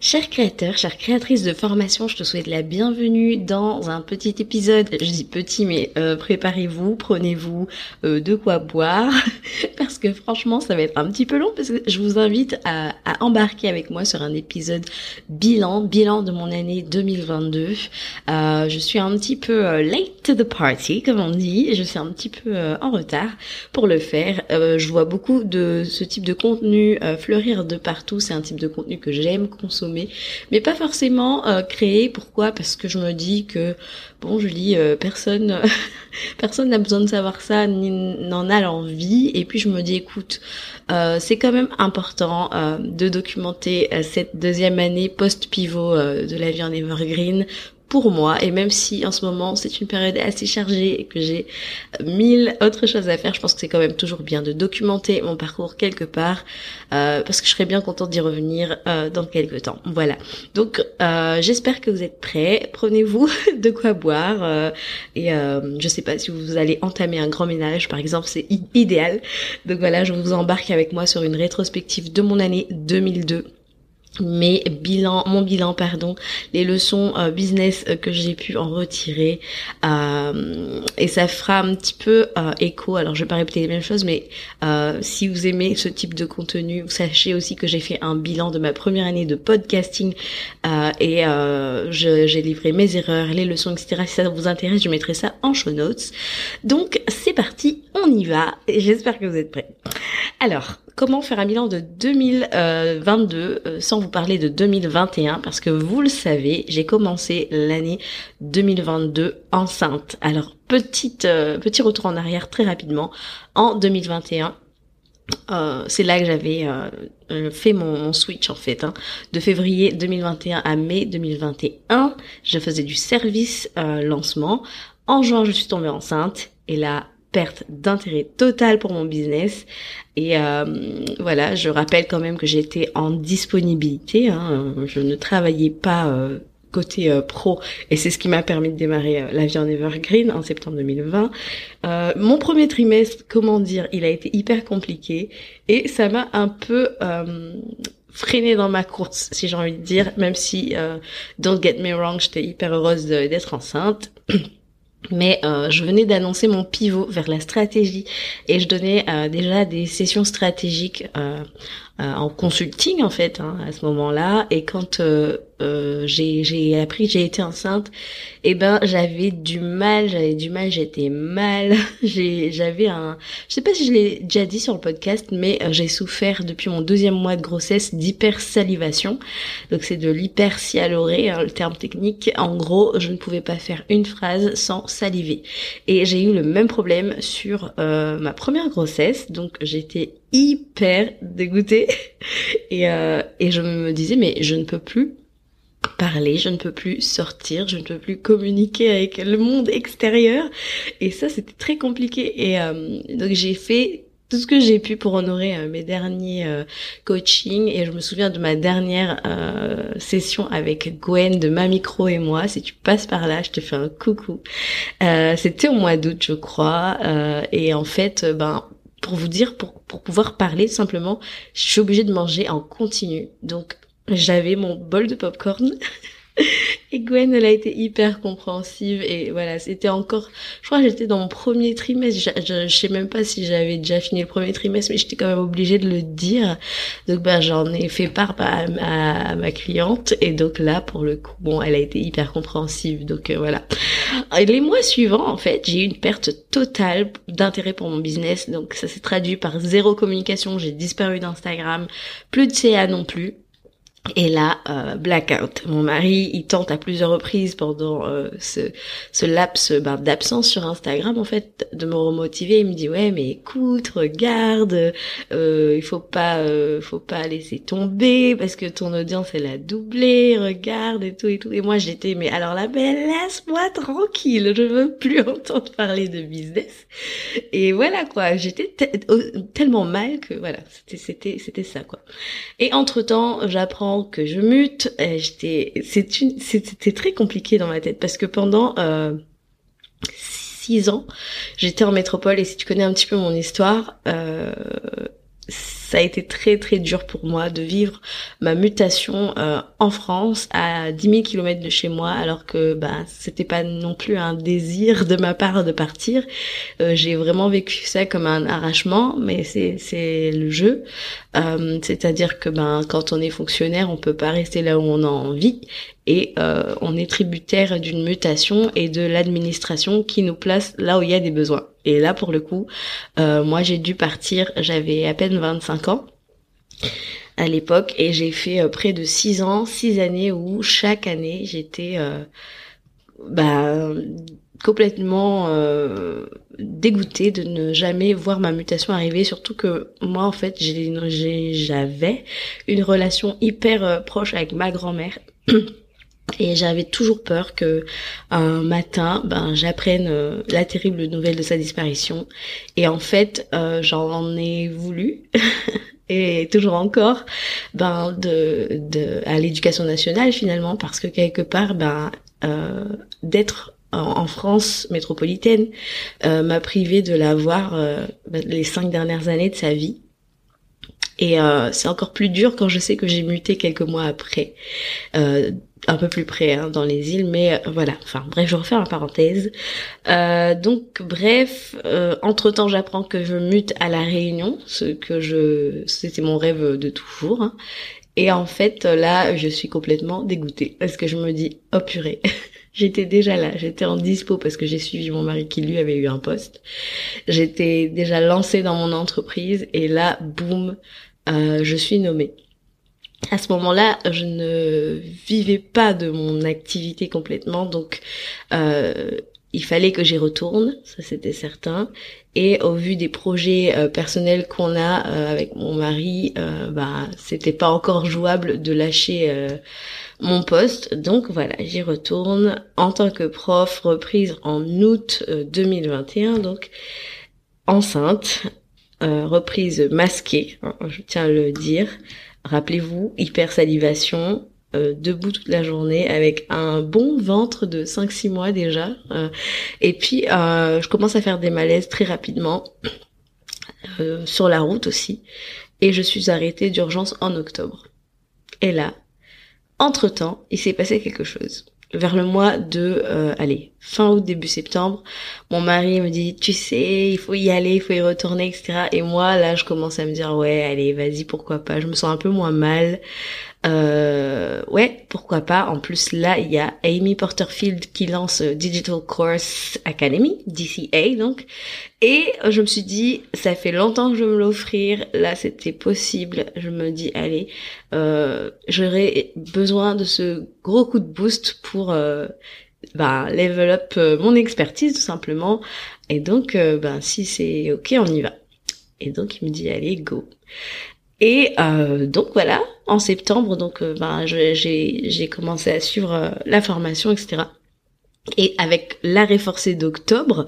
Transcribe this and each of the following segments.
Chers créateurs, chères créatrices de formation, je te souhaite la bienvenue dans un petit épisode. Je dis petit, mais euh, préparez-vous, prenez-vous euh, de quoi boire, parce que franchement, ça va être un petit peu long, parce que je vous invite à, embarquer avec moi sur un épisode bilan, bilan de mon année 2022. Euh, je suis un petit peu late to the party, comme on dit, je suis un petit peu en retard pour le faire. je vois beaucoup de ce type de contenu fleurir de partout. C'est un type de contenu que j'aime consommer mais pas forcément euh, créer. Pourquoi? Parce que je me dis que bon, je lis euh, personne, personne n'a besoin de savoir ça, ni n'en a l'envie. Et puis je me dis, écoute, euh, c'est quand même important de documenter cette deuxième année post-pivot de la vie en evergreen pour moi et même si en ce moment c'est une période assez chargée et que j'ai mille autres choses à faire, je pense que c'est quand même toujours bien de documenter mon parcours quelque part euh, parce que je serais bien contente d'y revenir euh, dans quelques temps. Voilà. Donc euh, j'espère que vous êtes prêts. Prenez-vous de quoi boire euh, et euh, je sais pas si vous allez entamer un grand ménage par exemple, c'est idéal. Donc voilà, je vous embarque avec moi sur une rétrospective de mon année 2002 mes bilans, mon bilan, pardon, les leçons euh, business euh, que j'ai pu en retirer, euh, et ça fera un petit peu écho. Alors, je vais pas répéter les mêmes choses, mais si vous aimez ce type de contenu, vous sachez aussi que j'ai fait un bilan de ma première année de podcasting et j'ai livré mes erreurs, les leçons, etc. Si ça vous intéresse, je mettrai ça en show notes. Donc, c'est parti, on y va. J'espère que vous êtes prêts. Alors, comment faire un bilan de 2022 euh, sans vous parler de 2021 parce que vous le savez, j'ai commencé l'année 2022 enceinte. Alors petite euh, petit retour en arrière très rapidement en 2021. Euh, c'est là que j'avais fait mon, switch en fait, hein. de février 2021 à mai 2021. Je faisais du service lancement. En juin, je suis tombée enceinte et là, perte d'intérêt total pour mon business. Et euh, voilà, je rappelle quand même que j'étais en disponibilité. Hein, je ne travaillais pas euh, côté euh, pro et c'est ce qui m'a permis de démarrer la vie en Evergreen en septembre 2020. mon premier trimestre, comment dire, il a été hyper compliqué et ça m'a un peu freiné dans ma course, si j'ai envie de dire, même si, don't get me wrong, j'étais hyper heureuse d'être enceinte. Mais euh, je venais d'annoncer mon pivot vers la stratégie et je donnais euh, déjà des sessions stratégiques euh, en consulting en fait hein, à ce moment-là. Et quand euh, j'ai appris que j'ai été enceinte, eh ben j'avais du mal, j'avais du mal, j'étais mal, j'avais un, je sais pas si je l'ai déjà dit sur le podcast, mais euh, j'ai souffert depuis mon deuxième mois de grossesse d'hypersalivation, donc c'est de l'hypersialoré, hein, le terme technique. En gros, je ne pouvais pas faire une phrase sans saliver, et j'ai eu le même problème sur euh, ma première grossesse, donc j'étais hyper dégoûtée et, euh, et je me disais mais je ne peux plus parler, je ne peux plus sortir, je ne peux plus communiquer avec le monde extérieur. Et ça, c'était très compliqué. Et euh, donc j'ai fait tout ce que j'ai pu pour honorer euh, mes derniers euh, coachings. Et je me souviens de ma dernière session avec Gwen de Ma Micro et moi. Si tu passes par là, je te fais un coucou. c'était au mois d'août, je crois. et en fait, ben pour vous dire, pour, pour pouvoir parler simplement, je suis obligée de manger en continu. Donc j'avais mon bol de popcorn et Gwen elle a été hyper compréhensive et voilà c'était encore je crois que j'étais dans mon premier trimestre je, je, sais même pas si j'avais déjà fini le premier trimestre mais j'étais quand même obligée de le dire. Donc bah j'en ai fait part à, à, ma cliente et donc là pour le coup bon elle a été hyper compréhensive. Donc euh, voilà. Les mois suivants en fait j'ai eu une perte totale d'intérêt pour mon business. Donc ça s'est traduit par zéro communication j'ai disparu d'Instagram plus de CA non plus Et là, euh, blackout. Mon mari, il tente à plusieurs reprises pendant euh, ce, ce laps ben, d'absence sur Instagram, en fait, de me remotiver. Il me dit ouais, mais écoute, regarde, euh, il faut pas, euh, faut pas laisser tomber parce que ton audience elle a doublé. Regarde et tout et tout. Et moi j'étais mais alors la belle, laisse-moi tranquille. Je veux plus entendre parler de business. Et voilà quoi. J'étais tellement mal que voilà, c'était c'était c'était ça quoi. Et entre temps, j'apprends que je mute. J'étais, c'était très compliqué dans ma tête parce que pendant euh, six ans, j'étais en métropole et si tu connais un petit peu mon histoire, euh, ça a été très très dur pour moi de vivre ma mutation euh, en France à 10 000 km de chez moi alors que bah c'était pas non plus un désir de ma part de partir. Euh, j'ai vraiment vécu ça comme un arrachement mais c'est c'est le jeu. Euh, c'est-à-dire que ben quand on est fonctionnaire on peut pas rester là où on a envie et on est tributaire d'une mutation et de l'administration qui nous place là où il y a des besoins et là, pour le coup, euh, moi, j'ai dû partir, j'avais à peine 25 ans à l'époque, et j'ai fait euh, près de 6 ans, 6 années où chaque année, j'étais euh, bah, complètement euh, dégoûtée de ne jamais voir ma mutation arriver, surtout que moi, en fait, j'avais une relation hyper proche avec ma grand-mère. Et j'avais toujours peur que un matin, ben, j'apprenne euh, la terrible nouvelle de sa disparition. Et en fait, euh, j'en ai voulu. et toujours encore ben de, de à l'éducation nationale finalement parce que quelque part ben euh, d'être en, France métropolitaine m'a privé de la voir ben, les cinq dernières années de sa vie et c'est encore plus dur quand je sais que j'ai muté quelques mois après un peu plus près hein, dans les îles, mais euh, voilà. Enfin bref, je refais ma parenthèse. Euh, donc bref, euh, entre temps, j'apprends que je mute à la Réunion, ce que je, c'était mon rêve de toujours. Hein. Et en fait, là, je suis complètement dégoûtée parce que je me dis, oh purée. J'étais déjà là, j'étais en dispo parce que j'ai suivi mon mari qui lui avait eu un poste. J'étais déjà lancée dans mon entreprise et là, boum, je suis nommée à ce moment-là, je ne vivais pas de mon activité complètement, donc euh, il fallait que j'y retourne, ça c'était certain. Et au vu des projets euh, personnels qu'on a euh, avec mon mari, bah c'était pas encore jouable de lâcher mon poste. Donc voilà, j'y retourne en tant que prof, reprise en août 2021, donc enceinte, reprise masquée, hein, je tiens à le dire. Rappelez-vous, hypersalivation, euh, debout toute la journée avec un bon ventre de 5-6 mois déjà. Euh, et puis, euh, je commence à faire des malaises très rapidement, sur la route aussi. Et je suis arrêtée d'urgence en octobre. Et là, entre-temps, il s'est passé quelque chose vers le mois de, euh, allez, fin août, début septembre, mon mari me dit, tu sais, il faut y aller, il faut y retourner, etc. Et moi, là, je commence à me dire, ouais, allez, vas-y, pourquoi pas. Je me sens un peu moins mal. Euh, ouais, pourquoi pas. En plus, là, il y a Amy Porterfield qui lance euh, Digital Course Academy, DCA donc. Et je me suis dit, ça fait longtemps que je veux me l'offrir. Là, c'était possible. Je me dis, allez, euh, j'aurais besoin de ce gros coup de boost pour euh, bah, level up euh, mon expertise tout simplement. Et donc, ben si c'est ok, on y va. Et donc il me dit allez go. Et euh, donc voilà, en septembre, donc euh, ben, j'ai commencé à suivre euh, la formation, etc. Et avec l'arrêt forcé d'octobre,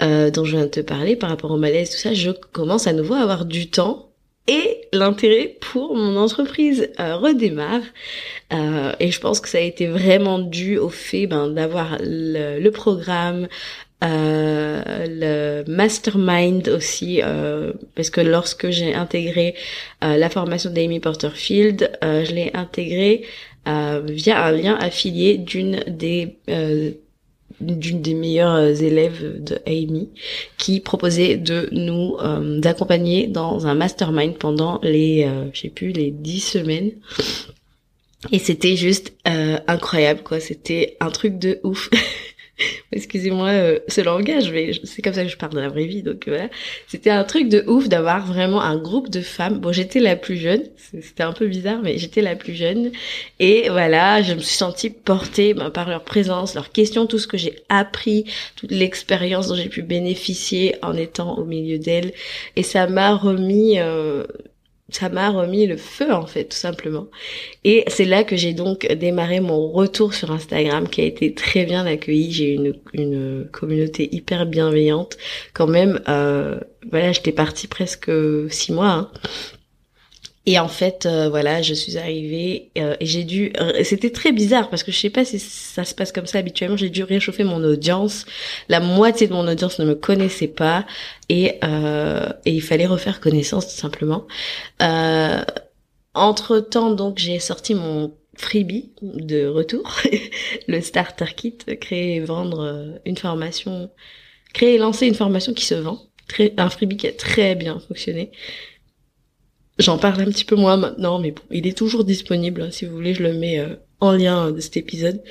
dont je viens de te parler par rapport au malaise, tout ça, je commence à nouveau à avoir du temps et l'intérêt pour mon entreprise redémarre. et je pense que ça a été vraiment dû au fait ben, d'avoir le, le, programme, euh, le mastermind aussi, euh, parce que lorsque j'ai intégré euh, la formation d'Amy Porterfield, euh, je l'ai intégré euh, via un lien affilié d'une des d'une des meilleures élèves de Amy qui proposait de nous d'accompagner dans un mastermind pendant les je sais plus les dix semaines. Et c'était juste incroyable quoi. C'était un truc de ouf excusez-moi euh, ce langage, mais c'est comme ça que je parle de la vraie vie, donc voilà. C'était un truc de ouf d'avoir vraiment un groupe de femmes. Bon, j'étais la plus jeune, c'était un peu bizarre, mais j'étais la plus jeune. Et voilà, je me suis sentie portée ben, par leur présence, leurs questions, tout ce que j'ai appris, toute l'expérience dont j'ai pu bénéficier en étant au milieu d'elles. Et ça m'a remis... Euh, ça m'a remis le feu en fait tout simplement. Et c'est là que j'ai donc démarré mon retour sur Instagram qui a été très bien accueilli. J'ai une, une communauté hyper bienveillante. Quand même euh, voilà j'étais partie presque six mois hein. Et en fait, euh, voilà, je suis arrivée euh, et j'ai dû. Euh, c'était très bizarre parce que je sais pas si ça se passe comme ça habituellement. J'ai dû réchauffer mon audience. La moitié de mon audience ne me connaissait pas et, et il fallait refaire connaissance tout simplement. entre temps, donc, j'ai sorti mon freebie de retour, le starter kit, créer et vendre une formation, créer et lancer une formation qui se vend. Un freebie qui a très bien fonctionné. J'en parle un petit peu moins maintenant, mais bon, il est toujours disponible. Hein, si vous voulez, je le mets euh, en lien de cet épisode.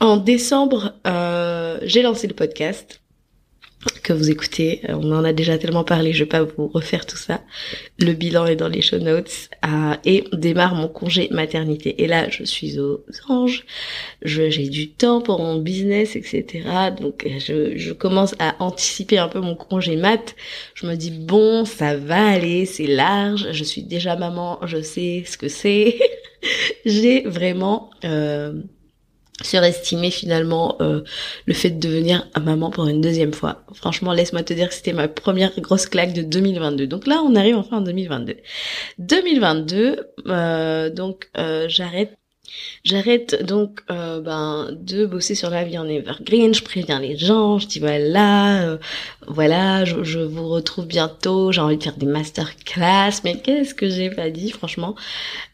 En décembre, euh, j'ai lancé le podcast que vous écoutez. Euh, on en a déjà tellement parlé, je vais pas vous refaire tout ça. Le bilan est dans les show notes. Euh, et démarre mon congé maternité. Et là, je suis aux anges. J'ai du temps pour mon business, etc. Donc, je, je commence à anticiper un peu mon congé mat. Je me dis, bon, ça va aller, c'est large. Je suis déjà maman, je sais ce que c'est. J'ai vraiment... Euh, surestimer finalement euh, le fait de devenir maman pour une deuxième fois. Franchement, laisse-moi te dire que c'était ma première grosse claque de 2022. Donc là, on arrive enfin en 2022. 2022, euh, donc euh, j'arrête J'arrête donc euh, ben de bosser sur la vie en evergreen. Je préviens les gens. Je dis voilà, euh, voilà, je, vous retrouve bientôt. J'ai envie de faire des masterclass. Mais qu'est-ce que j'ai pas dit, franchement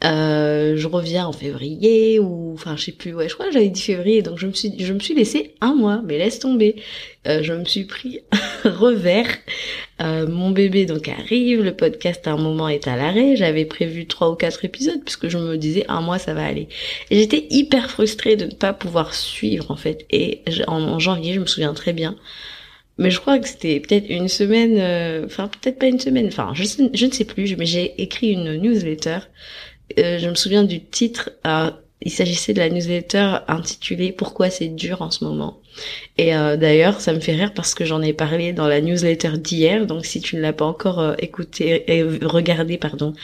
euh, Je reviens en février ou enfin je sais plus. Ouais, je crois que j'avais dit février. Donc je me suis je me suis laissé un mois. Mais laisse tomber. Euh, je me suis pris revers. Euh, mon bébé donc arrive, le podcast à un moment est à l'arrêt. J'avais prévu trois ou quatre épisodes puisque je me disais un mois ça va aller. J'étais hyper frustrée de ne pas pouvoir suivre en fait. Et en, janvier, je me souviens très bien. Mais je crois que c'était peut-être une semaine, euh, enfin peut-être pas une semaine, enfin je, je ne sais plus, mais j'ai écrit une newsletter. je me souviens du titre, il s'agissait de la newsletter intitulée Pourquoi c'est dur en ce moment. Et euh, d'ailleurs, ça me fait rire parce que j'en ai parlé dans la newsletter d'hier. Donc, si tu ne l'as pas encore euh, écouté et regardé, pardon,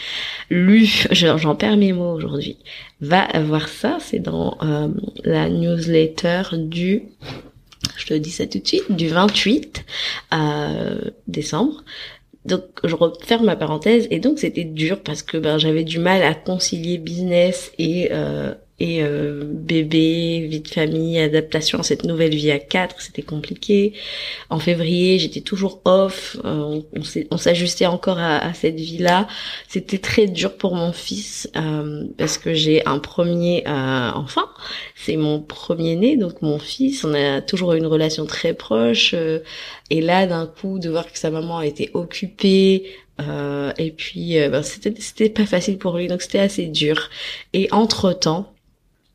lu, j'en perds mes mots aujourd'hui. Va voir ça. C'est dans euh, la newsletter du, je te dis ça tout de suite, du 28 décembre. Donc je referme ma parenthèse. Et donc c'était dur parce que ben j'avais du mal à concilier business et euh, et euh, bébé, vie de famille, adaptation à cette nouvelle vie à quatre, c'était compliqué. En février, j'étais toujours off, euh, on, s'ajustait encore à, cette vie-là. C'était très dur pour mon fils euh, parce que j'ai un premier enfant, c'est mon premier né, donc mon fils, on a toujours eu une relation très proche. et là, d'un coup, de voir que sa maman été occupée, et puis ben, c'était c'était pas facile pour lui donc c'était assez dur et entre temps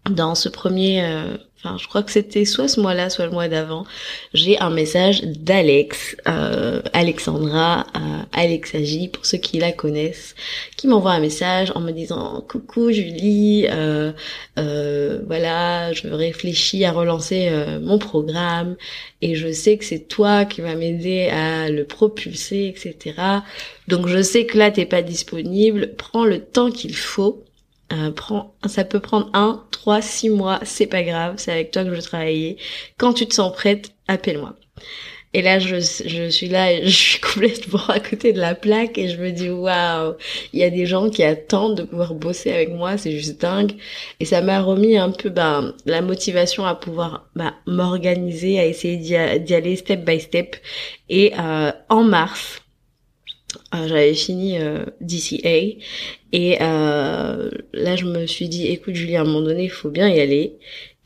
dans ce premier, euh, enfin je crois que c'était soit ce mois-là, soit le mois d'avant, j'ai un message d'Alex, euh, Alexandra, euh, Alexa J, pour ceux qui la connaissent, qui m'envoie un message en me disant coucou Julie, euh, euh, voilà, je réfléchis à relancer mon programme et je sais que c'est toi qui vas m'aider à le propulser, etc. Donc je sais que là t'es pas disponible, prends le temps qu'il faut euh, prends, ça peut prendre un, trois, six mois, c'est pas grave, c'est avec toi que je veux travailler. Quand tu te sens prête, appelle-moi. Et là, je, je suis là je suis complètement à côté de la plaque et je me dis, waouh, il y a des gens qui attendent de pouvoir bosser avec moi, c'est juste dingue. Et ça m'a remis un peu ben, la motivation à pouvoir ben, m'organiser, à essayer d'y aller step by step. Et euh, en mars, j'avais fini euh, DCA et euh, là je me suis dit écoute Julie à un moment donné il faut bien y aller.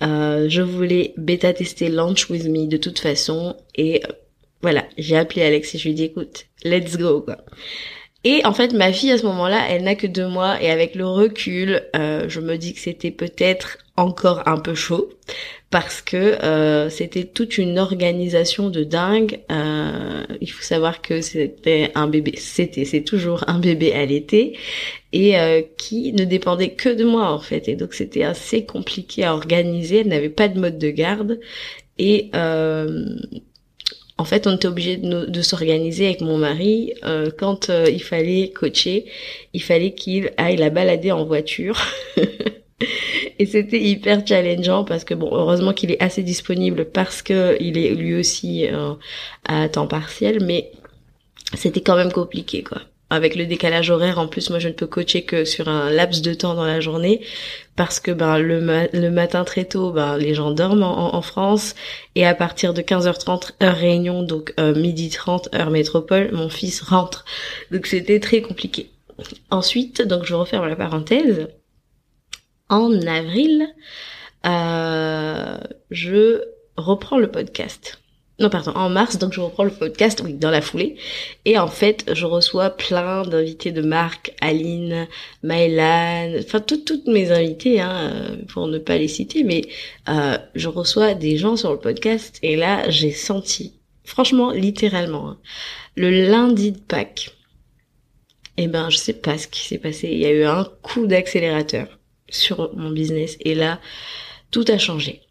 Euh, je voulais bêta tester Launch With Me de toute façon. Et voilà j'ai appelé Alex et je lui ai dit écoute let's go quoi Et en fait, ma fille à ce moment-là, elle n'a que deux mois et avec le recul, euh, je me dis que c'était peut-être encore un peu chaud parce que euh, c'était toute une organisation de dingue. Euh, il faut savoir que c'était un bébé, c'était, c'est toujours un bébé à l'été et euh, qui ne dépendait que de moi en fait. Et donc c'était assez compliqué à organiser. Elle n'avait pas de mode de garde et en fait, on était obligé de, s'organiser avec mon mari. Euh, quand euh, il fallait coacher, il fallait qu'il aille la balader en voiture. Et c'était hyper challengeant parce que bon, heureusement qu'il est assez disponible parce que il est lui aussi euh, à temps partiel, mais c'était quand même compliqué quoi avec le décalage horaire, en plus, moi, je ne peux coacher que sur un laps de temps dans la journée parce que ben le, matin très tôt, ben les gens dorment en, France et à partir de 15h30 heure réunion, donc euh, midi 30 heure métropole, mon fils rentre. Donc c'était très compliqué. Ensuite, donc je referme la parenthèse. En avril, euh, je reprends le podcast non pardon, en mars, donc je reprends le podcast, oui, dans la foulée. Et en fait, je reçois plein d'invités de marque, Aline, Maëlan, enfin toutes toutes mes invités, hein, pour ne pas les citer, mais euh, je reçois des gens sur le podcast et là, j'ai senti, franchement, littéralement, hein, le lundi de Pâques, eh ben, je sais pas ce qui s'est passé. Il y a eu un coup d'accélérateur sur mon business et là, tout a changé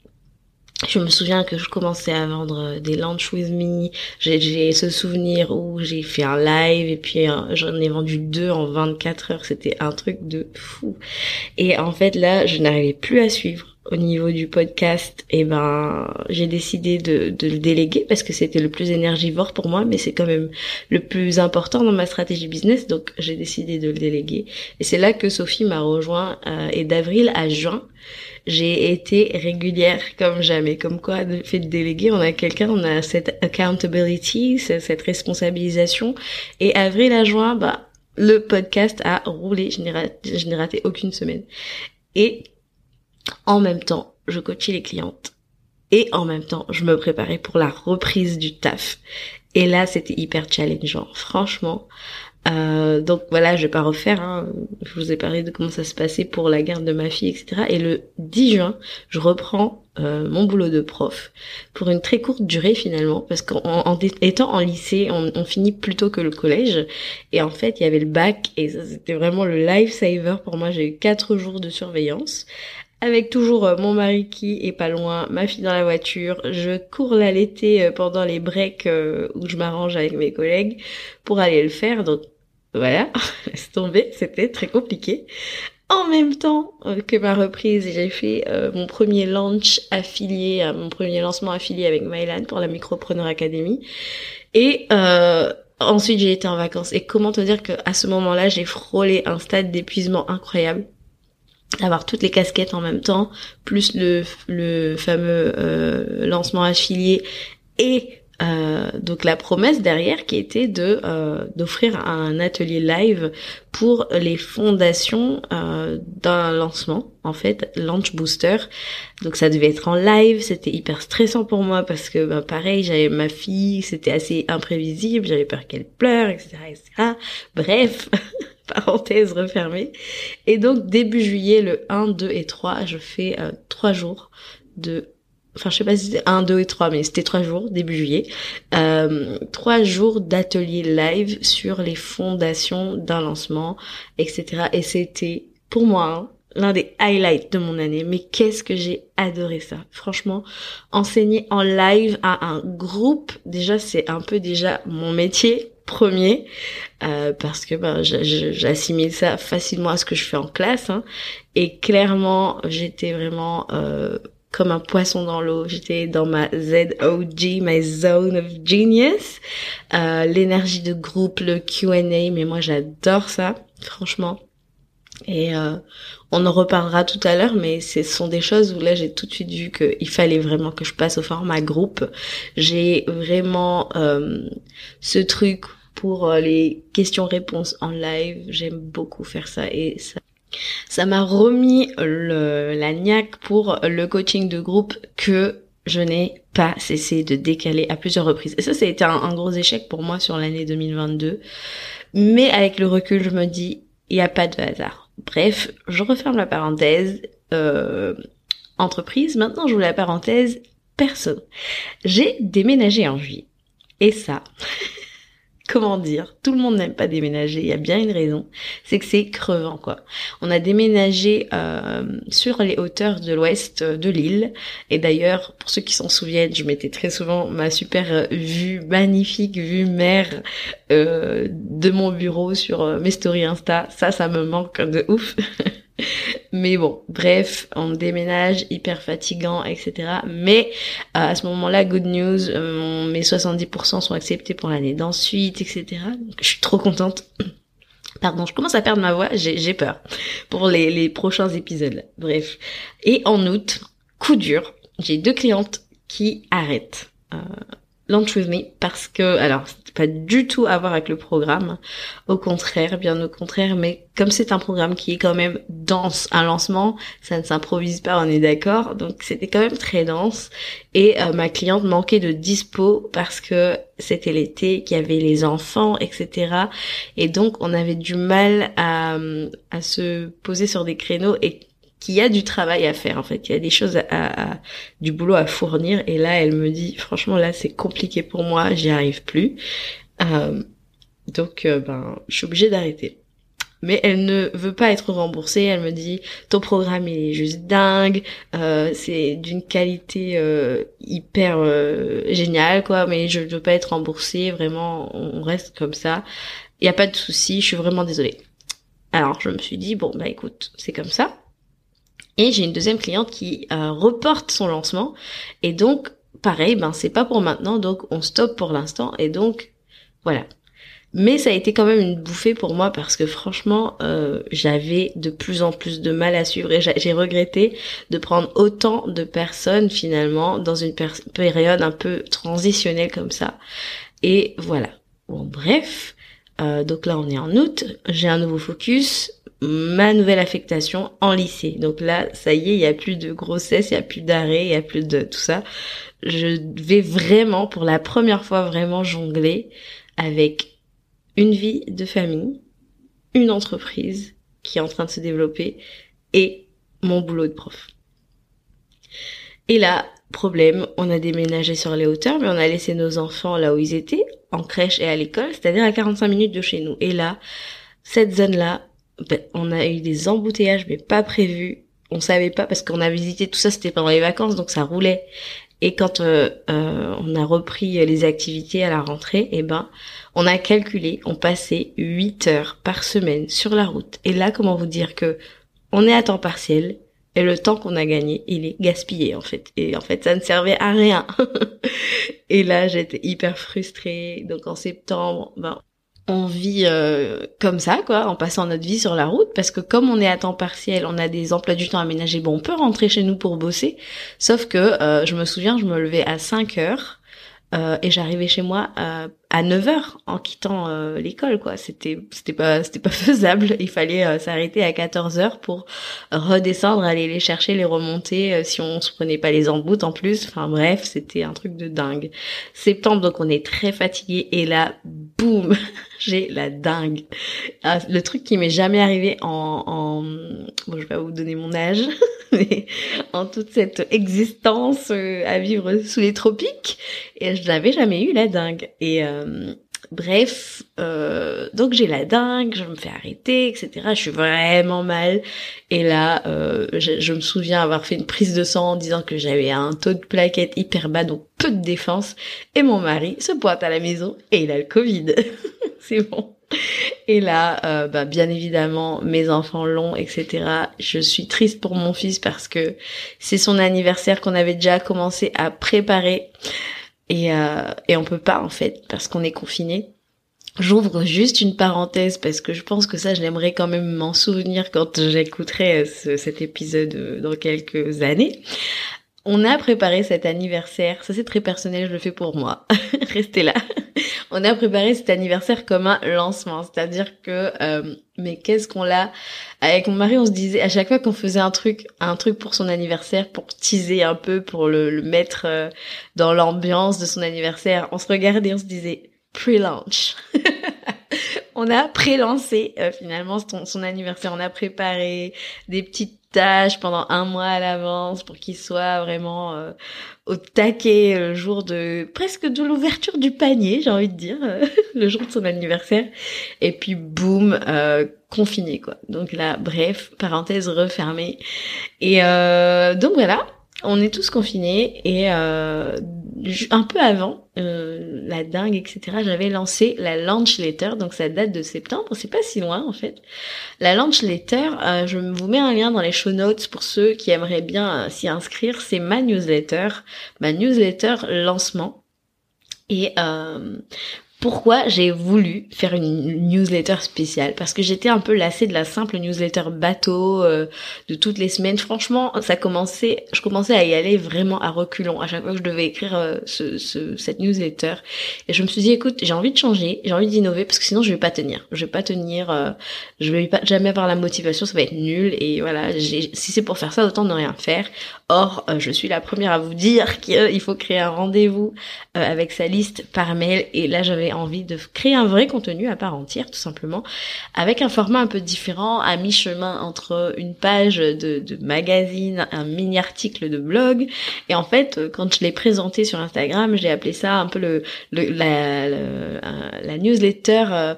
je me souviens que je commençais à vendre des lunch with me. J'ai ce souvenir où j'ai fait un live et puis euh, j'en ai vendu deux en 24 heures. C'était un truc de fou. Et en fait là, je n'arrivais plus à suivre au niveau du podcast. Et ben, j'ai décidé de, de, le déléguer parce que c'était le plus énergivore pour moi, mais c'est quand même le plus important dans ma stratégie business. Donc j'ai décidé de le déléguer. Et c'est là que Sophie m'a rejoint. Euh, et d'avril à juin j'ai été régulière comme jamais. Comme quoi, le fait de déléguer, on a quelqu'un, on a cette accountability, cette responsabilisation. Et avril à juin, bah, le podcast a roulé. Je n'ai raté, raté aucune semaine. Et en même temps, je coachais les clientes. Et en même temps, je me préparais pour la reprise du taf. Et là, c'était hyper challengeant. Franchement, euh, donc voilà, je vais pas refaire. Hein. Je vous ai parlé de comment ça se passait pour la garde de ma fille, etc. Et le 10 juin, je reprends euh, mon boulot de prof pour une très courte durée finalement, parce qu'en étant en lycée, on, on, finit plus tôt que le collège. Et en fait, il y avait le bac et ça c'était vraiment le lifesaver pour moi. J'ai eu quatre jours de surveillance avec toujours euh, mon mari qui est pas loin, ma fille dans la voiture, je cours l'allaiter euh, pendant les breaks euh, où je m'arrange avec mes collègues pour aller le faire. Donc voilà, laisse tomber, c'était très compliqué. En même temps que ma reprise, j'ai fait mon premier launch affilié, mon premier lancement affilié avec Mylan pour la Micropreneur Academy. Et ensuite, j'ai été en vacances. Et comment te dire que à ce moment-là, j'ai frôlé un stade d'épuisement incroyable avoir toutes les casquettes en même temps, plus le, le fameux euh, lancement affilié et euh, donc la promesse derrière qui était de euh, d'offrir un atelier live pour les fondations euh, d'un lancement en fait launch booster. Donc ça devait être en live c'était hyper stressant pour moi parce que ben, pareil j'avais ma fille c'était assez imprévisible j'avais peur qu'elle pleure etc etc bref parenthèse refermée. Et donc début juillet, le 1, 2 et 3, je fais euh, 3 jours de... Enfin, je sais pas si c'était 1, 2 et 3, mais c'était 3 jours, début juillet. Euh, 3 jours d'atelier live sur les fondations d'un lancement, etc. Et c'était, pour moi, hein, l'un des highlights de mon année. Mais qu'est-ce que j'ai adoré ça. Franchement, enseigner en live à un groupe, déjà c'est un peu déjà mon métier premier euh, parce que ben, j'assimile ça facilement à ce que je fais en classe hein. et clairement j'étais vraiment euh, comme un poisson dans l'eau j'étais dans ma ZOG my zone of genius euh, l'énergie de groupe le Q&A mais moi j'adore ça franchement et euh, on en reparlera tout à l'heure, mais ce sont des choses où là j'ai tout de suite vu qu'il fallait vraiment que je passe au format groupe. J'ai vraiment euh, ce truc pour euh, les questions-réponses en live. J'aime beaucoup faire ça et ça ça m'a remis le, la niaque pour le coaching de groupe que je n'ai pas cessé de décaler à plusieurs reprises. Et ça, ça a été un, gros échec pour moi sur l'année 2022 Mais avec le recul, je me dis, il n'y a pas de hasard. Bref, je referme la parenthèse. Euh, entreprise, maintenant je vous la parenthèse personne. J'ai déménagé en juillet. Et ça, comment dire, tout le monde n'aime pas déménager, il y a bien une raison, c'est que c'est crevant quoi. On a déménagé euh, sur les hauteurs de l'ouest de l'île, et d'ailleurs, pour ceux qui s'en souviennent, je mettais très souvent ma super vue, magnifique vue mer euh, de mon bureau sur euh, mes stories Insta, ça, ça me manque de ouf. Mais bon, bref, on déménage, hyper fatigant, etc. Mais euh, à ce moment-là, good news, euh, mes 70% sont acceptés pour l'année d'ensuite, etc. Je suis trop contente. Pardon, je commence à perdre ma voix, j'ai peur pour les, les prochains épisodes. Bref. Et en août, coup dur, j'ai deux clientes qui arrêtent. Euh, Launch With Me parce que, alors, c'est pas du tout à voir avec le programme. Au contraire, bien au contraire, mais comme c'est un programme qui est quand même dense, un lancement, ça ne s'improvise pas, on est d'accord. Donc c'était quand même très dense. Et euh, ma cliente manquait de dispo parce que c'était l'été, qu'il y avait les enfants, etc. Et donc on avait du mal à, à se poser sur des créneaux et qu'il y a du travail à faire en fait, il y a des choses à, du boulot à fournir et là elle me dit franchement là c'est compliqué pour moi, j'y arrive plus. Euh, donc euh, ben je suis obligée d'arrêter. Mais elle ne veut pas être remboursée. Elle me dit ton programme il est juste dingue, euh, c'est d'une qualité euh, hyper euh, géniale quoi. Mais je ne veux pas être remboursée. Vraiment, on reste comme ça. Il y a pas de souci. Je suis vraiment désolée. Alors je me suis dit bon bah écoute c'est comme ça. J'ai une deuxième cliente qui euh, reporte son lancement. Et donc, pareil, ben c'est pas pour maintenant, donc on stoppe pour l'instant. Et donc, voilà. Mais ça a été quand même une bouffée pour moi parce que franchement, euh, j'avais de plus en plus de mal à suivre et j'ai regretté de prendre autant de personnes finalement dans une période un peu transitionnelle comme ça. Et voilà. Bon, bref. Euh, donc là, on est en août. J'ai un nouveau focus ma nouvelle affectation en lycée. Donc là, ça y est, il y a plus de grossesse, il y a plus d'arrêt, il y a plus de tout ça. Je vais vraiment, pour la première fois, vraiment jongler avec une vie de famille, une entreprise qui est en train de se développer et mon boulot de prof. Et là, problème, on a déménagé sur les hauteurs, mais on a laissé nos enfants là où ils étaient, en crèche et à l'école, c'est-à-dire à 45 minutes de chez nous. Et là, cette zone-là, ben, on a eu des embouteillages mais pas prévus. On savait pas parce qu'on a visité tout ça, c'était pendant les vacances, donc ça roulait. Et quand euh, euh, on a repris les activités à la rentrée, eh ben, on a calculé, on passait 8 heures par semaine sur la route. Et là, comment vous dire que on est à temps partiel et le temps qu'on a gagné, il est gaspillé en fait. Et en fait, ça ne servait à rien. et là, j'étais hyper frustrée. Donc en septembre, ben, on vit euh, comme ça, quoi, en passant notre vie sur la route, parce que comme on est à temps partiel, on a des emplois du temps aménagés, bon, on peut rentrer chez nous pour bosser, sauf que euh, je me souviens, je me levais à 5 heures, euh, et j'arrivais chez moi à 9 heures en quittant l'école quoi. C'était c'était pas c'était pas faisable. Il fallait s'arrêter à 14 heures pour redescendre aller les chercher les remonter si on se prenait pas les emboutes en plus. Enfin bref c'était un truc de dingue. Septembre donc on est très fatigué et là boum j'ai la dingue ah, le truc qui m'est jamais arrivé en, en bon je vais pas vous donner mon âge mais en toute cette existence à vivre sous les tropiques et je n'avais jamais eu la dingue. Et euh, bref, euh, donc j'ai la dingue, je me fais arrêter, etc. Je suis vraiment mal. Et là, euh, je, me souviens avoir fait une prise de sang en disant que j'avais un taux de plaquettes hyper bas, donc peu de défense. Et mon mari se pointe à la maison et il a le Covid. C'est bon. Et là, euh, bah, bien évidemment, mes enfants l'ont, etc. Je suis triste pour mon fils parce que c'est son anniversaire qu'on avait déjà commencé à préparer. Et, euh, et on peut pas en fait parce qu'on est confiné. J'ouvre juste une parenthèse parce que je pense que ça, je l'aimerais quand même m'en souvenir quand j'écouterai cet épisode euh, dans quelques années. On a préparé cet anniversaire, ça c'est très personnel, je le fais pour moi. Restez là. On a préparé cet anniversaire comme un lancement, c'est-à-dire que euh, mais qu'est-ce qu'on l'a? Avec mon mari, on se disait à chaque fois qu'on faisait un truc, un truc pour son anniversaire, pour teaser un peu, pour le, mettre euh, dans l'ambiance de son anniversaire, on se regardait, on se disait pre-launch. on a pré-lancé euh, finalement son, anniversaire. On a préparé des petites tâches pendant un mois à l'avance pour qu'il soit vraiment euh, au taquet le jour de presque de l'ouverture du panier, j'ai envie de dire, le jour de son anniversaire. Et puis boum, euh, confiné quoi. Donc là, bref, parenthèse refermée. Et donc voilà, on est tous confinés et euh, un peu avant euh, la dingue etc j'avais lancé la launch letter. Donc ça date de septembre c'est pas si loin en fait. La launch letter euh, je vous mets un lien dans les show notes pour ceux qui aimeraient bien s'y inscrire. C'est ma newsletter ma newsletter lancement. Et pourquoi j'ai voulu faire une newsletter spéciale. Parce que j'étais un peu lassée de la simple newsletter bateau euh, de toutes les semaines. Franchement ça commençait je commençais à y aller vraiment à reculons à chaque fois que je devais écrire euh, ce, ce, cette newsletter. Et je me suis dit écoute j'ai envie de changer j'ai envie d'innover parce que sinon je vais pas tenir. Je vais pas tenir euh, je vais pas jamais avoir la motivation ça va être nul. Et voilà si c'est pour faire ça autant ne rien faire or je suis la première à vous dire qu'il faut créer un rendez-vous avec sa liste par mail et là j'avais envie de créer un vrai contenu à part entière, tout simplement, avec un format un peu différent, à mi-chemin entre une page de, magazine, un mini article de blog. Et en fait, euh, quand je l'ai présenté sur Instagram, j'ai appelé ça un peu le, la, la newsletter euh,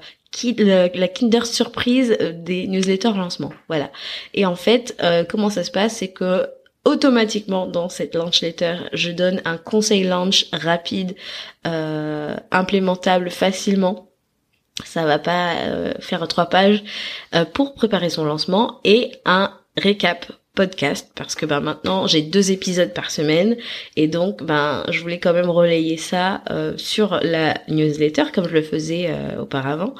la Kinder surprise euh, des newsletters lancement. Voilà. Et en fait, comment ça se passe, c'est que automatiquement dans cette launch letter, je donne un conseil launch rapide, euh, implémentable facilement. Ça va pas euh, faire trois pages euh, pour préparer son lancement et un récap podcast parce que ben maintenant j'ai deux épisodes par semaine et donc ben je voulais quand même relayer ça euh, sur la newsletter comme je le faisais euh, auparavant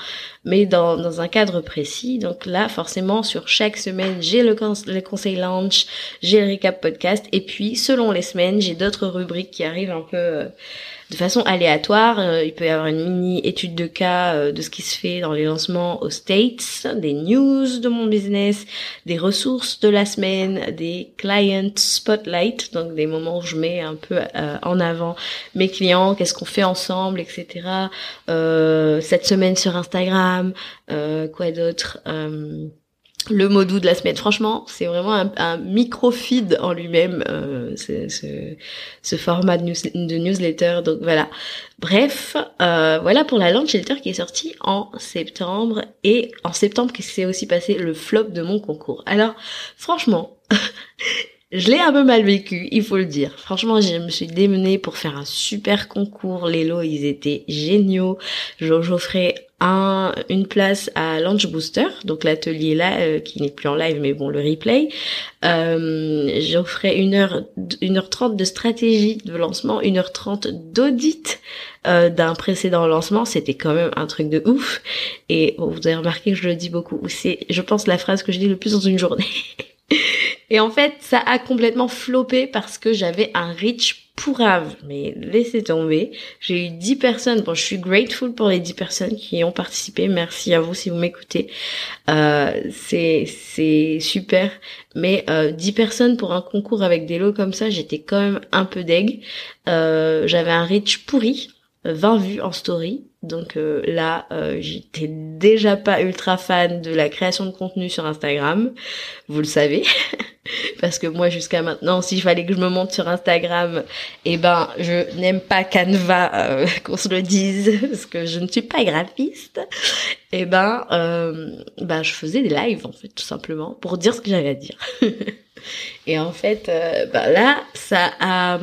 mais dans, dans un cadre précis. Donc là forcément sur chaque semaine j'ai le, conseil launch j'ai le recap podcast et puis selon les semaines j'ai d'autres rubriques qui arrivent un peu euh, de façon aléatoire. Euh, il peut y avoir une mini étude de cas euh, de ce qui se fait dans les lancements aux States, des news de mon business, des ressources de la semaine, des client spotlight, donc des moments où je mets un peu euh, en avant mes clients, qu'est-ce qu'on fait ensemble, etc. cette semaine sur Instagram, quoi d'autre le mot doux de la semaine. Franchement, c'est vraiment un, micro-feed en lui-même, euh, ce, format de, de, newsletter. Donc voilà. Bref, euh, voilà pour la launch letter qui est sortie en septembre. Et en septembre, qui s'est aussi passé le flop de mon concours. Alors, franchement, je l'ai un peu mal vécu, il faut le dire. Franchement, je me suis démenée pour faire un super concours. Les lots, ils étaient géniaux. J'offrais un, une place à Launch Booster, donc l'atelier là euh, qui n'est plus en live mais bon le replay. Euh, J'offrais une heure, une heure trente de stratégie de lancement, une heure trente d'audit euh, d'un précédent lancement. C'était quand même un truc de ouf. Et vous avez remarqué que je le dis beaucoup. C'est, je pense, la phrase que je dis le plus dans une journée. Et en fait, ça a complètement floppé parce que j'avais un reach pourrave. Mais laissez tomber. J'ai eu 10 personnes. Bon, je suis grateful pour les 10 personnes qui ont participé. Merci à vous si vous m'écoutez. Euh, c'est, c'est super. Mais euh, 10 personnes pour un concours avec des lots comme ça, j'étais quand même un peu deg. Euh, j'avais un reach pourri. 20 vues en story. Donc euh, là, euh, j'étais déjà pas ultra fan de la création de contenu sur Instagram, vous le savez, parce que moi jusqu'à maintenant, s'il fallait que je me monte sur Instagram, eh ben je n'aime pas Canva, euh, qu'on se le dise, parce que je ne suis pas graphiste. Eh ben, ben je faisais des lives en fait, tout simplement, pour dire ce que j'avais à dire. Et en fait, ben là, ça a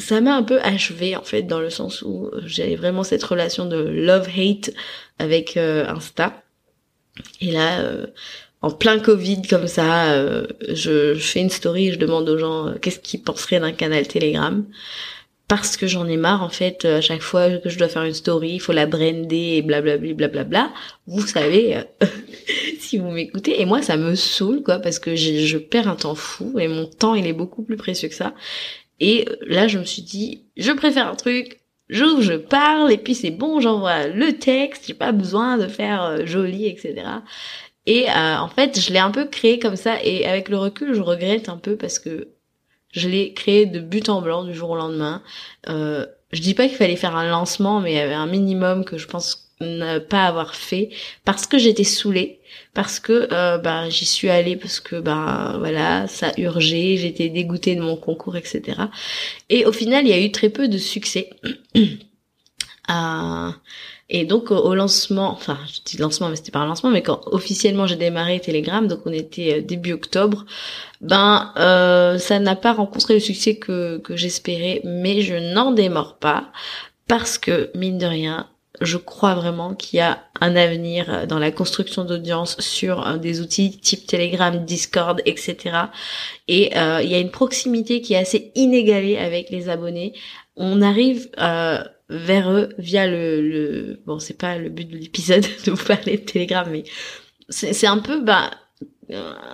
ça m'a un peu achevé en fait dans le sens où j'avais vraiment cette relation de love hate avec euh, Insta. Et là euh, en plein Covid comme ça euh, je, fais une story et je demande aux gens qu'est-ce qu'ils penseraient d'un canal Telegram. Parce que j'en ai marre en fait à chaque fois que je dois faire une story il faut la brander et blablabla blablabla. Vous savez si vous m'écoutez et moi ça me saoule quoi parce que je perds un temps fou et mon temps il est beaucoup plus précieux que ça et là, je me suis dit, je préfère un truc, j'ouvre, je parle, et puis c'est bon, j'envoie le texte, j'ai pas besoin de faire euh, joli, etc. Et euh, en fait, je l'ai un peu créé comme ça, et avec le recul, je regrette un peu parce que je l'ai créé de but en blanc du jour au lendemain. Euh, je dis pas qu'il fallait faire un lancement, mais il y avait un minimum que je pense ne pas avoir fait parce que j'étais saoulée parce que euh, bah, j'y suis allée parce que bah voilà ça urgeait j'étais dégoûtée de mon concours etc et au final il y a eu très peu de succès. Euh, et donc au lancement enfin je dis lancement mais c'était pas un lancement mais quand officiellement j'ai démarré Telegram donc on était euh, début octobre ben euh, ça n'a pas rencontré le succès que que j'espérais mais je n'en démords pas parce que mine de rien je crois vraiment qu'il y a un avenir dans la construction d'audience sur euh, des outils type Telegram, Discord, etc. Et euh, il y a une proximité qui est assez inégalée avec les abonnés. On arrive euh, vers eux via le, le... bon c'est pas le but de l'épisode de vous parler de Telegram, mais c'est un peu bah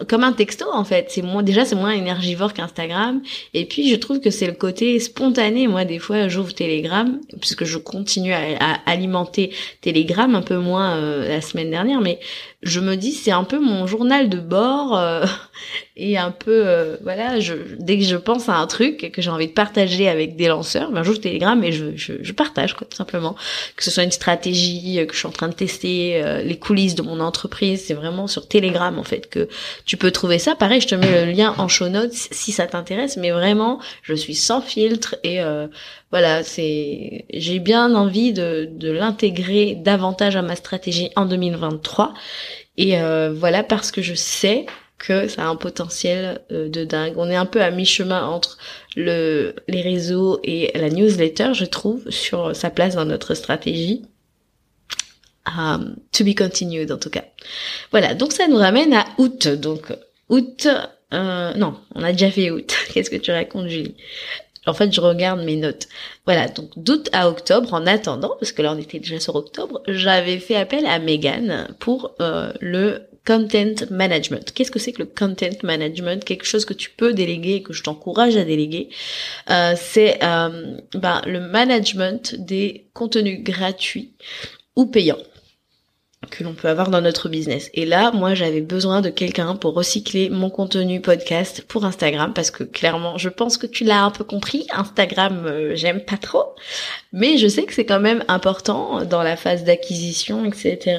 comme un texto en fait. C'est moins déjà c'est moins énergivore qu'Instagram. Et puis je trouve que c'est le côté spontané. Moi des fois j'ouvre Telegram puisque je continue à, alimenter Telegram un peu moins euh, la semaine dernière, mais je me dis c'est un peu mon journal de bord euh, et un peu euh, voilà je dès que je pense à un truc que j'ai envie de partager avec des lanceurs ben j'ouvre Telegram et je, je, je, partage quoi tout simplement que ce soit une stratégie que je suis en train de tester euh, les coulisses de mon entreprise c'est vraiment sur Telegram en fait que tu peux trouver ça pareil je te mets le lien en show notes si ça t'intéresse mais vraiment je suis sans filtre et voilà, c'est j'ai bien envie de, de l'intégrer davantage à ma stratégie en 2023. Et euh, voilà parce que je sais que ça a un potentiel euh, de dingue. On est un peu à mi-chemin entre le, les réseaux et la newsletter, je trouve, sur sa place dans notre stratégie. Um, to be continued en tout cas. Voilà, donc ça nous ramène à août. Donc août, euh, non, on a déjà fait août. Qu'est-ce que tu racontes, Julie? En fait, je regarde mes notes. Voilà, donc d'août à octobre, en attendant, parce que là on était déjà sur octobre, j'avais fait appel à Megan pour euh, le content management. Qu'est-ce que c'est que le content management? Quelque chose que tu peux déléguer et que je t'encourage à déléguer. Euh, c'est euh, ben, le management des contenus gratuits ou payants que l'on peut avoir dans notre business. Et là, moi, j'avais besoin de quelqu'un pour recycler mon contenu podcast pour Instagram parce que clairement, je pense que tu l'as un peu compris, Instagram, euh, j'aime pas trop, mais je sais que c'est quand même important dans la phase d'acquisition, etc.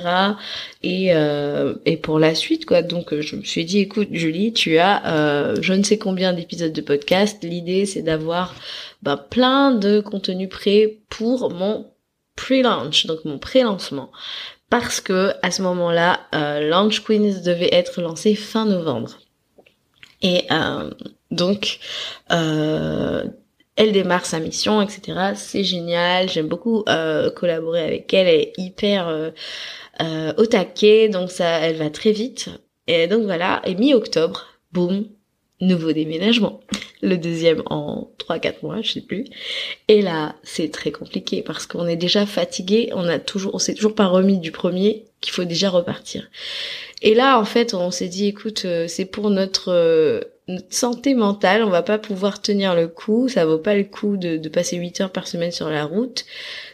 Et euh, et pour la suite, quoi. Donc, je me suis dit, écoute, Julie, tu as euh, je ne sais combien d'épisodes de podcast. L'idée, c'est d'avoir bah, plein de contenus prêts pour mon pre-launch, donc mon pré-lancement parce que à ce moment-là, euh, Launch Queens devait être lancé fin novembre. Et euh, donc, euh, elle démarre sa mission, etc. C'est génial, j'aime beaucoup euh, collaborer avec elle, elle est hyper au taquet, donc ça, elle va très vite. Et donc voilà, et mi-octobre, boum, nouveau déménagement. Le deuxième en 3-4 mois, je sais plus. Et là, c'est très compliqué parce qu'on est déjà fatigué, on a toujours, on s'est toujours pas remis du premier, qu'il faut déjà repartir. Et là, en fait, on s'est dit, écoute, euh, c'est pour notre, euh, notre, santé mentale, on va pas pouvoir tenir le coup, ça vaut pas le coup de, de passer 8 heures par semaine sur la route.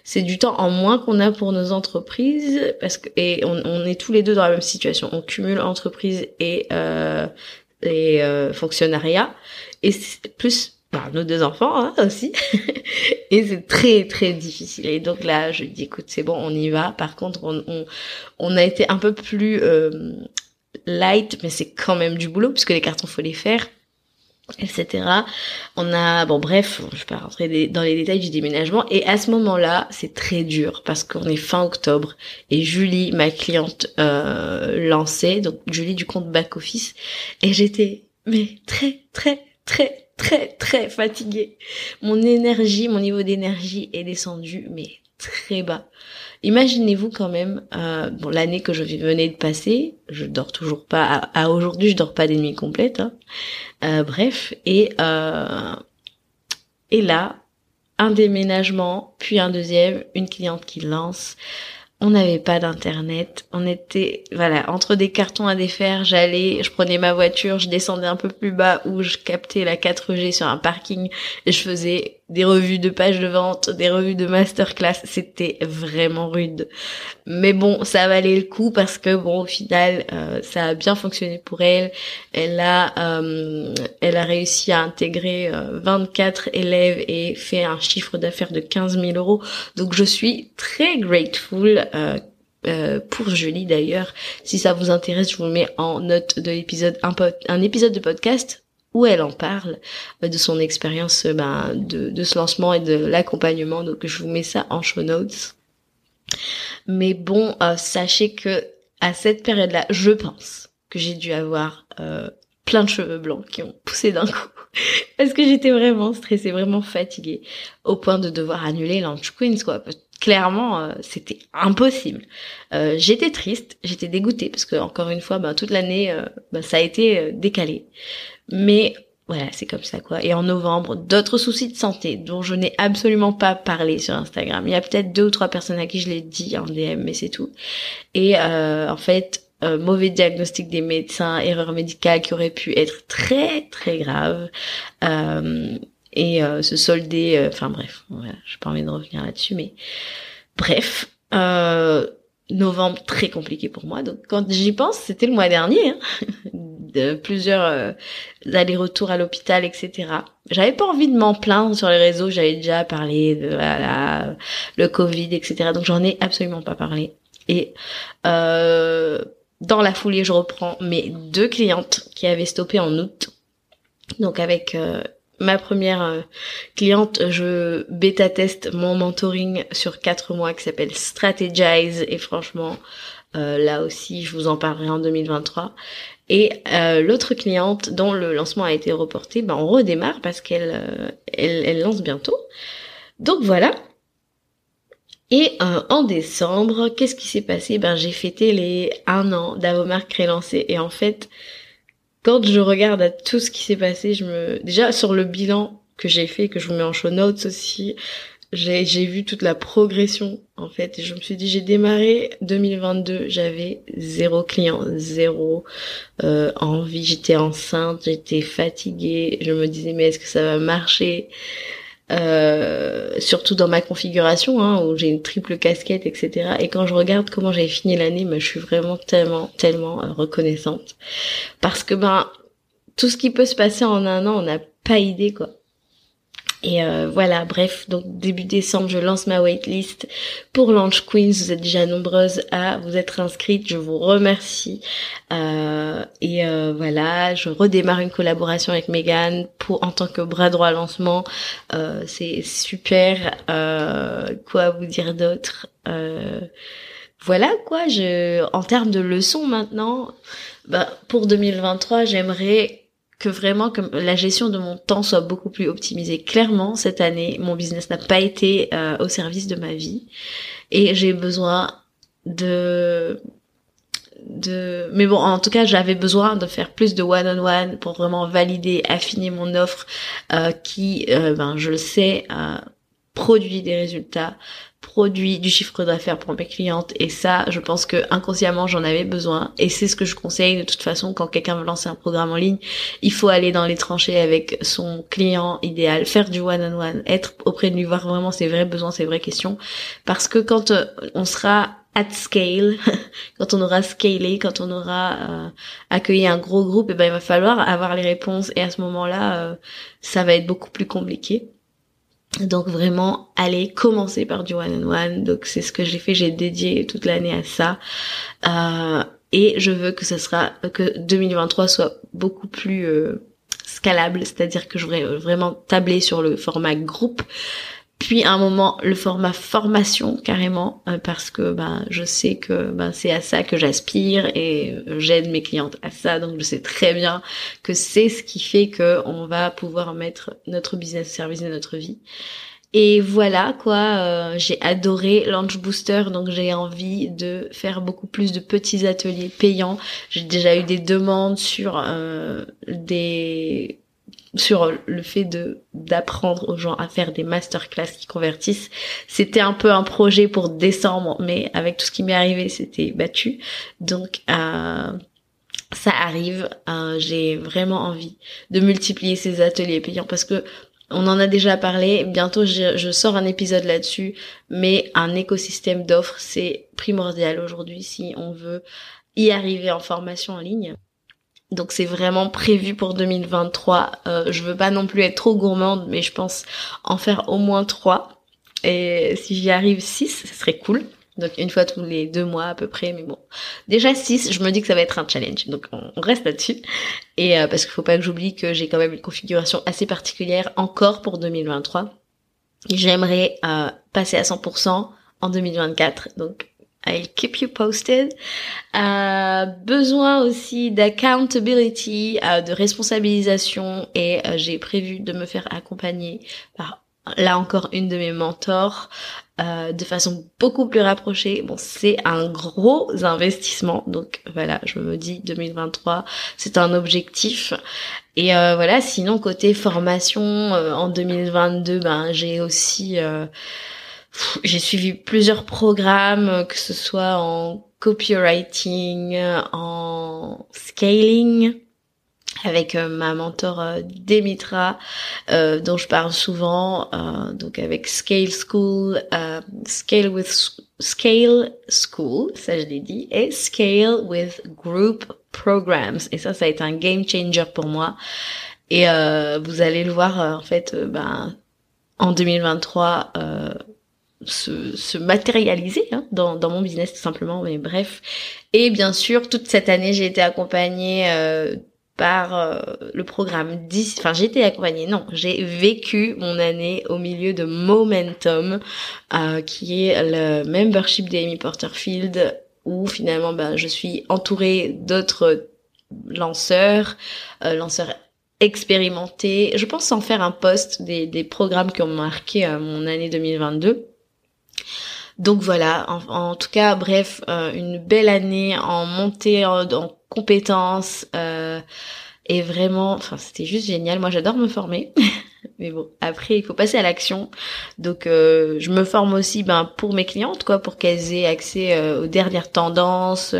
C'est du temps en moins qu'on a pour nos entreprises parce que et on, on, est tous les deux dans la même situation. On cumule entreprise et euh, les euh, fonctionnariats. Et plus par nos deux enfants hein, aussi. Et c'est très très difficile. Et donc là je dis écoute c'est bon on y va. Par contre on on, on a été un peu plus euh, light mais c'est quand même du boulot puisque les cartons faut les faire etc. On a, bon bref, je vais pas rentrer dans les détails du déménagement. Et à ce moment-là, c'est très dur parce qu'on est fin octobre et Julie, ma cliente, euh, lançait, donc Julie du compte back office, et j'étais mais très très très très très fatiguée. Mon énergie, mon niveau d'énergie est descendu mais très bas. Imaginez-vous quand même, euh, bon l'année que je venais de passer, je dors toujours pas. À, aujourd'hui, je dors pas des nuits complètes. Hein. Euh, bref, et euh, et là, un déménagement, puis un deuxième, une cliente qui lance. On n'avait pas d'internet, on était voilà entre des cartons à défaire. J'allais, je prenais ma voiture, je descendais un peu plus bas où je captais la 4G sur un parking et je faisais des revues de pages de vente, des revues de masterclass, c'était vraiment rude. Mais bon, ça valait le coup parce que bon, au final, euh, ça a bien fonctionné pour elle. Elle a, euh, elle a réussi à intégrer 24 élèves et fait un chiffre d'affaires de 15 000 euros. Donc je suis très grateful. pour Julie d'ailleurs, si ça vous intéresse, je vous mets en note de l'épisode un épisode de podcast où elle en parle euh, de son expérience euh, ben, de, de, ce lancement et de l'accompagnement. Donc je vous mets ça en show notes. Mais bon, euh, sachez que à cette période-là, je pense que j'ai dû avoir plein de cheveux blancs qui ont poussé d'un coup. Parce que j'étais vraiment stressée, vraiment fatiguée, au point de devoir annuler Launch Queens, quoi. Clairement, c'était impossible. j'étais triste, j'étais dégoûtée, parce que encore une fois, ben, toute l'année, ben, ça a été décalé. Mais voilà, c'est comme ça quoi. Et en novembre, d'autres soucis de santé dont je n'ai absolument pas parlé sur Instagram. Il y a peut-être deux ou trois personnes à qui je l'ai dit en DM, mais c'est tout. Et euh, en fait, euh, mauvais diagnostic des médecins, erreur médicale qui aurait pu être très très grave. Euh, et se solder, enfin bref, voilà, j'ai pas envie de revenir là-dessus, mais bref, novembre très compliqué pour moi. Donc quand j'y pense, c'était le mois dernier. Hein de plusieurs euh, allers-retours à l'hôpital, etc. J'avais pas envie de m'en plaindre sur les réseaux, j'avais déjà parlé de voilà, le Covid, etc. Donc j'en ai absolument pas parlé. Et euh, dans la foulée, je reprends mes deux clientes qui avaient stoppé en août. Donc avec euh, ma première euh, cliente, je bêta teste mon mentoring sur quatre mois qui s'appelle Strategize et franchement, là aussi, je vous en parlerai en 2023. Et euh, l'autre cliente dont le lancement a été reporté, ben on redémarre parce qu'elle euh, elle, lance bientôt. Donc voilà. Et euh, en décembre, qu'est-ce qui s'est passé? Ben j'ai fêté les un an d'Avomark relancé et en fait, quand je regarde à tout ce qui s'est passé, je me déjà sur le bilan que j'ai fait, que je vous mets en show notes aussi, j'ai vu toute la progression en fait je me suis dit j'ai démarré 2022 j'avais zéro client zéro euh, envie. J'étais enceinte j'étais fatiguée. Je me disais mais est-ce que ça va marcher? Euh, surtout dans ma configuration hein, où j'ai une triple casquette etc et quand je regarde comment j'ai fini l'année ben, je suis vraiment tellement tellement euh, reconnaissante. Parce que ben tout ce qui peut se passer en un an on n'a pas idée quoi et euh, voilà, bref, donc début décembre, je lance ma waitlist pour Launch Queens. Vous êtes déjà nombreuses à vous être inscrites, je vous remercie. Euh, et euh, voilà, je redémarre une collaboration avec Megan pour en tant que bras droit lancement. C'est super. quoi vous dire d'autre? Voilà quoi. Je, en termes de leçons maintenant, bah, pour 2023, j'aimerais que vraiment que la gestion de mon temps soit beaucoup plus optimisée. Clairement, cette année, mon business n'a pas été euh, au service de ma vie et j'ai besoin de de mais bon en tout cas j'avais besoin de faire plus de one on one pour vraiment valider affiner mon offre euh, qui euh, ben je le sais produit des résultats produit du chiffre d'affaires pour mes clientes. Et ça je pense que inconsciemment j'en avais besoin. Et c'est ce que je conseille de toute façon quand quelqu'un veut lancer un programme en ligne il faut aller dans les tranchées avec son client idéal faire du one on one être auprès de lui voir vraiment ses vrais besoins ses vraies questions. Parce que quand euh, on sera at scale, quand on aura scalé, quand on aura euh, accueilli un gros groupe, et eh ben il va falloir avoir les réponses. Et à ce moment-là, euh, ça va être beaucoup plus compliqué. Donc vraiment, allez commencer par du one-on-one. Donc c'est ce que j'ai fait, j'ai dédié toute l'année à ça. Euh, et je veux que ce sera que 2023 soit beaucoup plus euh, scalable, c'est-à-dire que je voudrais vraiment tabler sur le format groupe puis un moment le format formation carrément euh, parce que ben je sais que ben c'est à ça que j'aspire et euh, j'aide mes clientes à ça donc je sais très bien que c'est ce qui fait que on va pouvoir mettre notre business service de notre vie et voilà quoi, euh, j'ai adoré Launch Booster, donc j'ai envie de faire beaucoup plus de petits ateliers payants. J'ai déjà eu des demandes sur des sur le fait de d'apprendre aux gens à faire des masterclass qui convertissent. C'était un peu un projet pour décembre, mais avec tout ce qui m'est arrivé, c'était battu. Donc euh, ça arrive. Euh, J'ai vraiment envie de multiplier ces ateliers payants parce que On en a déjà parlé, bientôt je, je sors un épisode là-dessus, mais un écosystème d'offres, c'est primordial aujourd'hui si on veut y arriver en formation en ligne. Donc c'est vraiment prévu pour 2023. Euh, je veux pas non plus être trop gourmande, mais je pense en faire au moins trois. Et si j'y arrive six, ce serait cool. Donc une fois tous les deux mois à peu près, mais bon. Déjà 6, je me dis que ça va être un challenge, donc on reste là-dessus. Et euh, parce qu'il faut pas que j'oublie que j'ai quand même une configuration assez particulière encore pour 2023. J'aimerais euh, passer à 100% en 2024, donc I'll keep you posted. Euh, besoin aussi d'accountability, euh, de responsabilisation et j'ai prévu de me faire accompagner par là encore une de mes mentors euh, de façon beaucoup plus rapprochée. Bon, c'est un gros investissement, donc voilà, je me dis 2023, c'est un objectif. Et euh, voilà, sinon côté formation euh, en 2022, ben j'ai aussi j'ai suivi plusieurs programmes, que ce soit en copywriting, en scaling, avec euh, ma mentor euh, Demitra euh, dont je parle souvent donc avec Scale School Scale with Scale School ça je l'ai dit et Scale with Group Programs. Et ça ça a été un game changer pour moi. Et vous allez le voir en fait ben en 2023 se, se, matérialiser hein, dans, dans mon business tout simplement mais bref et bien sûr toute cette année j'ai été accompagnée euh, par euh, le programme 10, enfin j'ai été accompagnée, non, j'ai vécu mon année au milieu de Momentum, euh, qui est le membership d'Amy Porterfield, où finalement ben, je suis entourée d'autres lanceurs, euh, lanceurs expérimentés. Je pense en faire un post des, des programmes qui ont marqué mon année 2022. Donc voilà, en, tout cas, bref, une belle année en montée en, en compétences. Euh, et vraiment, enfin, c'était juste génial. Moi, j'adore me former. Mais bon, après, il faut passer à l'action. Donc, euh, je me forme aussi ben, pour mes clientes, quoi, pour qu'elles aient accès euh, aux dernières tendances,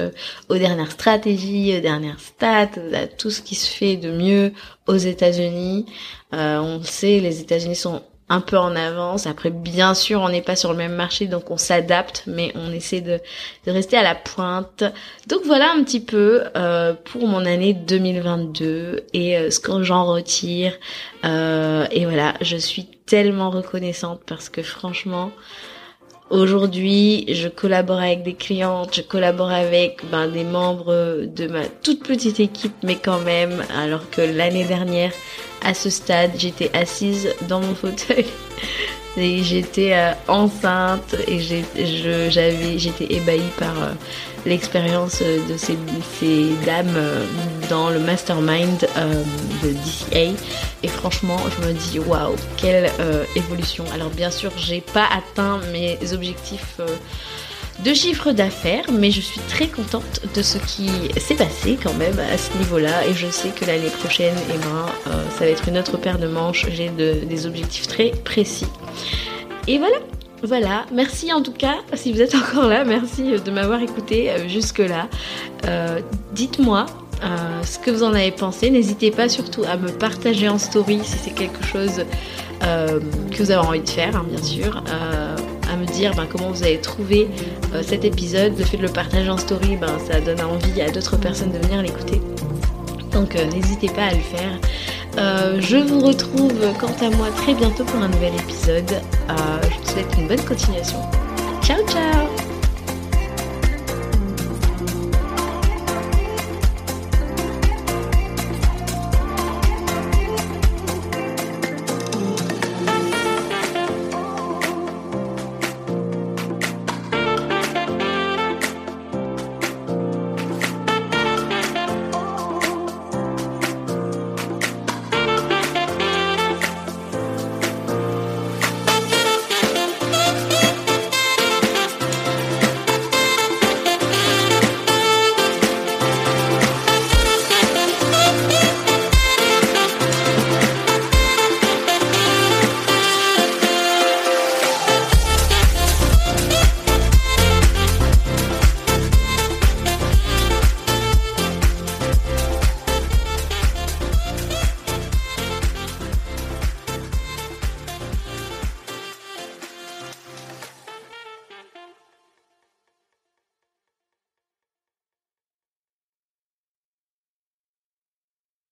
aux dernières stratégies, aux dernières stats, à tout ce qui se fait de mieux aux États-Unis. on sait, les États-Unis sont un peu en avance. Après, bien sûr, on n'est pas sur le même marché, donc on s'adapte, mais on essaie de, rester à la pointe. Donc voilà un petit peu euh, pour mon année 2022 et euh, ce que j'en retire. Euh, et voilà, je suis tellement reconnaissante parce que franchement, Aujourd'hui, je collabore avec des clientes, je collabore avec ben, des membres de ma toute petite équipe, mais quand même, alors que l'année dernière, à ce stade, j'étais assise dans mon fauteuil. Et j'étais euh, enceinte et j'étais ébahie par euh, l'expérience de ces, dames euh, dans le mastermind de DCA et franchement je me dis waouh quelle évolution. Alors bien sûr j'ai pas atteint mes objectifs de chiffre d'affaires, mais je suis très contente de ce qui s'est passé quand même à ce niveau-là et je sais que l'année prochaine, eh ben, euh, ça va être une autre paire de manches, j'ai des objectifs très précis. Et voilà, voilà, merci en tout cas, si vous êtes encore là, merci de m'avoir écouté euh, jusque-là. Euh, dites-moi ce que vous en avez pensé. N'hésitez pas surtout à me partager en story si c'est quelque chose que vous avez envie de faire, hein, bien sûr dire ben, comment vous avez trouvé euh, cet épisode. Le fait de le partager en story, ben, ça donne envie à d'autres personnes de venir l'écouter. Donc euh, n'hésitez pas à le faire. Euh, je vous retrouve quant à moi très bientôt pour un nouvel épisode. je vous souhaite une bonne continuation. Ciao ciao